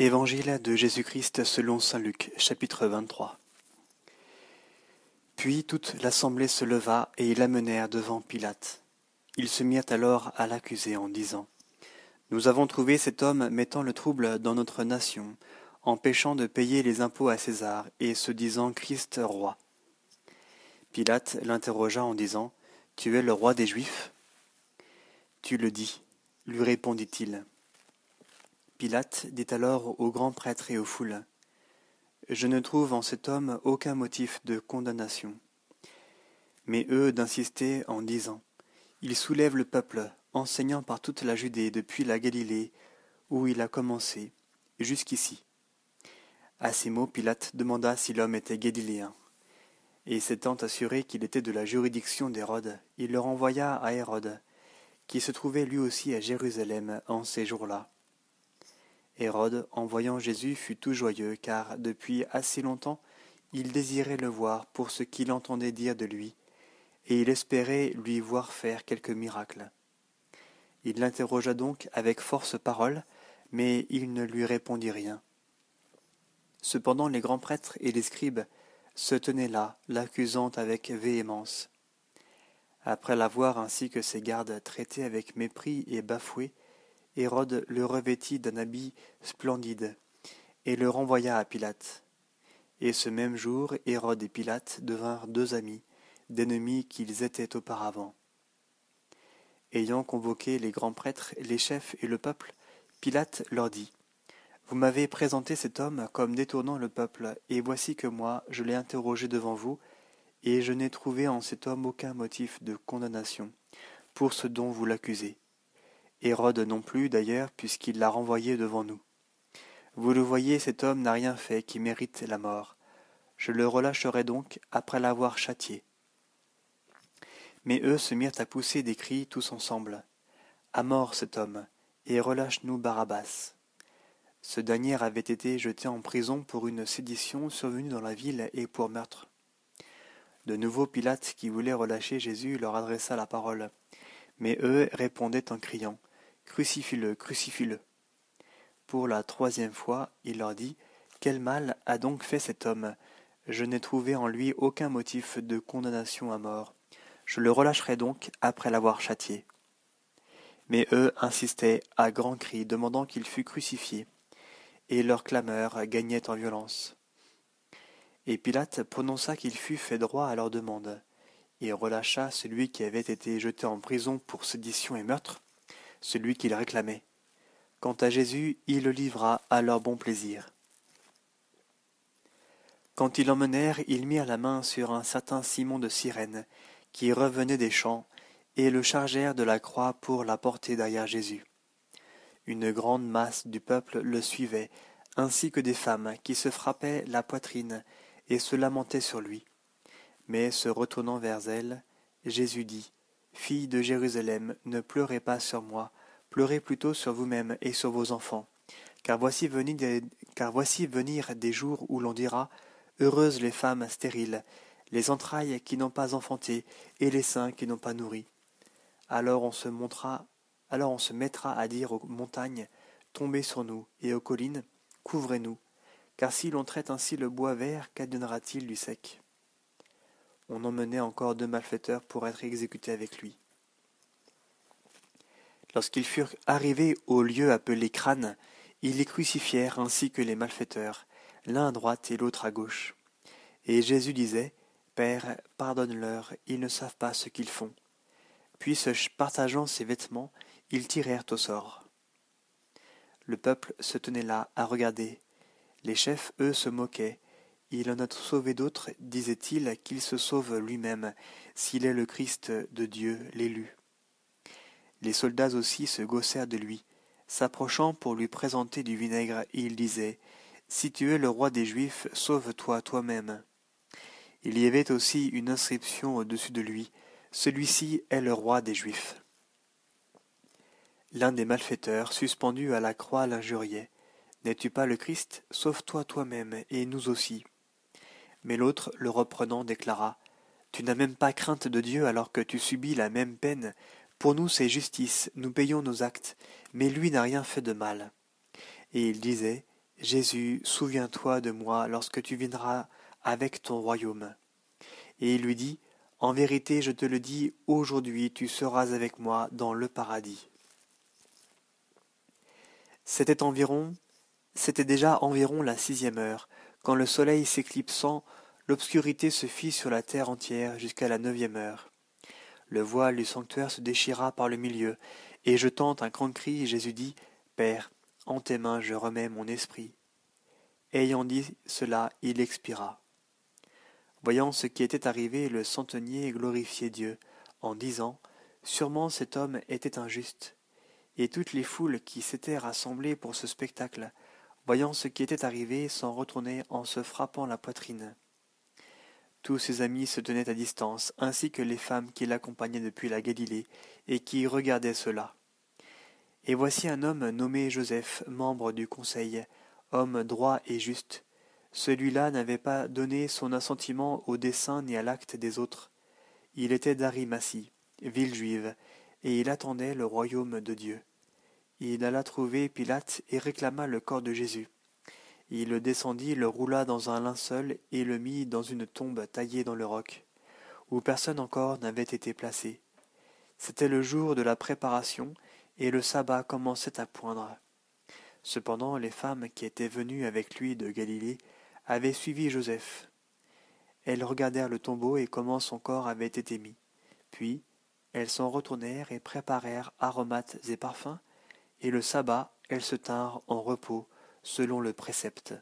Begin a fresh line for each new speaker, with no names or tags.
Évangile de Jésus-Christ selon saint Luc, chapitre 23. Puis toute l'assemblée se leva et ils l'amenèrent devant Pilate. Ils se mirent alors à l'accuser en disant Nous avons trouvé cet homme mettant le trouble dans notre nation, empêchant de payer les impôts à César et se disant Christ roi. Pilate l'interrogea en disant Tu es le roi des Juifs Tu le dis, lui répondit-il. Pilate dit alors aux grands prêtres et aux foules Je ne trouve en cet homme aucun motif de condamnation. Mais eux d'insister en disant Il soulève le peuple, enseignant par toute la Judée depuis la Galilée, où il a commencé, jusqu'ici. À ces mots, Pilate demanda si l'homme était galiléen. Et s'étant assuré qu'il était de la juridiction d'Hérode, il le renvoya à Hérode, qui se trouvait lui aussi à Jérusalem en ces jours-là. Hérode, en voyant Jésus, fut tout joyeux, car depuis assez longtemps il désirait le voir pour ce qu'il entendait dire de lui, et il espérait lui voir faire quelque miracle. Il l'interrogea donc avec force parole, mais il ne lui répondit rien. Cependant les grands prêtres et les scribes se tenaient là, l'accusant avec véhémence. Après l'avoir ainsi que ses gardes traité avec mépris et bafoué, Hérode le revêtit d'un habit splendide, et le renvoya à Pilate. Et ce même jour, Hérode et Pilate devinrent deux amis, d'ennemis qu'ils étaient auparavant. Ayant convoqué les grands prêtres, les chefs et le peuple, Pilate leur dit Vous m'avez présenté cet homme comme détournant le peuple, et voici que moi, je l'ai interrogé devant vous, et je n'ai trouvé en cet homme aucun motif de condamnation pour ce dont vous l'accusez. Hérode non plus, d'ailleurs, puisqu'il l'a renvoyé devant nous. Vous le voyez, cet homme n'a rien fait qui mérite la mort. Je le relâcherai donc après l'avoir châtié. Mais eux se mirent à pousser des cris tous ensemble. À mort cet homme, et relâche-nous Barabbas. Ce dernier avait été jeté en prison pour une sédition survenue dans la ville et pour meurtre. De nouveau Pilate, qui voulait relâcher Jésus, leur adressa la parole. Mais eux répondaient en criant Crucifie-le, crucifie-le. Pour la troisième fois, il leur dit Quel mal a donc fait cet homme? Je n'ai trouvé en lui aucun motif de condamnation à mort. Je le relâcherai donc après l'avoir châtié. Mais eux insistaient à grands cris, demandant qu'il fût crucifié, et leur clameur gagnait en violence. Et Pilate prononça qu'il fût fait droit à leur demande, et relâcha celui qui avait été jeté en prison pour sédition et meurtre, celui qu'il réclamait. Quant à Jésus, il le livra à leur bon plaisir. Quand ils l'emmenèrent, ils mirent la main sur un certain Simon de Cyrène, qui revenait des champs, et le chargèrent de la croix pour la porter derrière Jésus. Une grande masse du peuple le suivait, ainsi que des femmes qui se frappaient la poitrine et se lamentaient sur lui. Mais se retournant vers elles, Jésus dit Fille de Jérusalem, ne pleurez pas sur moi, pleurez plutôt sur vous-même et sur vos enfants. Car voici, venir des, car voici venir des jours où l'on dira Heureuses les femmes stériles, les entrailles qui n'ont pas enfanté, et les seins qui n'ont pas nourri. Alors on se montra, alors on se mettra à dire aux montagnes Tombez sur nous, et aux collines Couvrez-nous. Car si l'on traite ainsi le bois vert, qu'adviendra-t-il du sec? On emmenait encore deux malfaiteurs pour être exécutés avec lui. Lorsqu'ils furent arrivés au lieu appelé crâne, ils les crucifièrent ainsi que les malfaiteurs, l'un à droite et l'autre à gauche. Et Jésus disait, Père, pardonne-leur, ils ne savent pas ce qu'ils font. Puis, se partageant ses vêtements, ils tirèrent au sort. Le peuple se tenait là à regarder. Les chefs, eux, se moquaient, il en a sauvé d'autres, disait-il, qu'il se sauve lui-même, s'il est le Christ de Dieu, l'élu. Les soldats aussi se gaussèrent de lui, s'approchant pour lui présenter du vinaigre, il disait Si tu es le roi des Juifs, sauve-toi toi-même. Il y avait aussi une inscription au-dessus de lui Celui-ci est le roi des Juifs. L'un des malfaiteurs, suspendu à la croix, l'injuriait N'es-tu pas le Christ? Sauve-toi toi-même, et nous aussi. Mais l'autre, le reprenant, déclara Tu n'as même pas crainte de Dieu alors que tu subis la même peine. Pour nous, c'est justice, nous payons nos actes, mais lui n'a rien fait de mal. Et il disait Jésus, souviens-toi de moi lorsque tu viendras avec ton royaume. Et il lui dit, En vérité, je te le dis, aujourd'hui tu seras avec moi dans le paradis. C'était environ, c'était déjà environ la sixième heure, quand le soleil s'éclipsant, l'obscurité se fit sur la terre entière jusqu'à la neuvième heure. Le voile du sanctuaire se déchira par le milieu, et jetant un grand cri, Jésus dit, Père, en tes mains je remets mon esprit. Ayant dit cela, il expira. Voyant ce qui était arrivé, le centenier glorifiait Dieu, en disant, Sûrement cet homme était injuste. Et toutes les foules qui s'étaient rassemblées pour ce spectacle, voyant ce qui était arrivé, s'en retournaient en se frappant la poitrine. Tous ses amis se tenaient à distance, ainsi que les femmes qui l'accompagnaient depuis la Galilée et qui regardaient cela. Et voici un homme nommé Joseph, membre du conseil, homme droit et juste. Celui-là n'avait pas donné son assentiment au dessein ni à l'acte des autres. Il était d'Arimatie, ville juive, et il attendait le royaume de Dieu. Il alla trouver Pilate et réclama le corps de Jésus. Il le descendit, le roula dans un linceul et le mit dans une tombe taillée dans le roc, où personne encore n'avait été placé. C'était le jour de la préparation, et le sabbat commençait à poindre. Cependant les femmes qui étaient venues avec lui de Galilée avaient suivi Joseph. Elles regardèrent le tombeau et comment son corps avait été mis. Puis elles s'en retournèrent et préparèrent aromates et parfums, et le sabbat elles se tinrent en repos selon le précepte.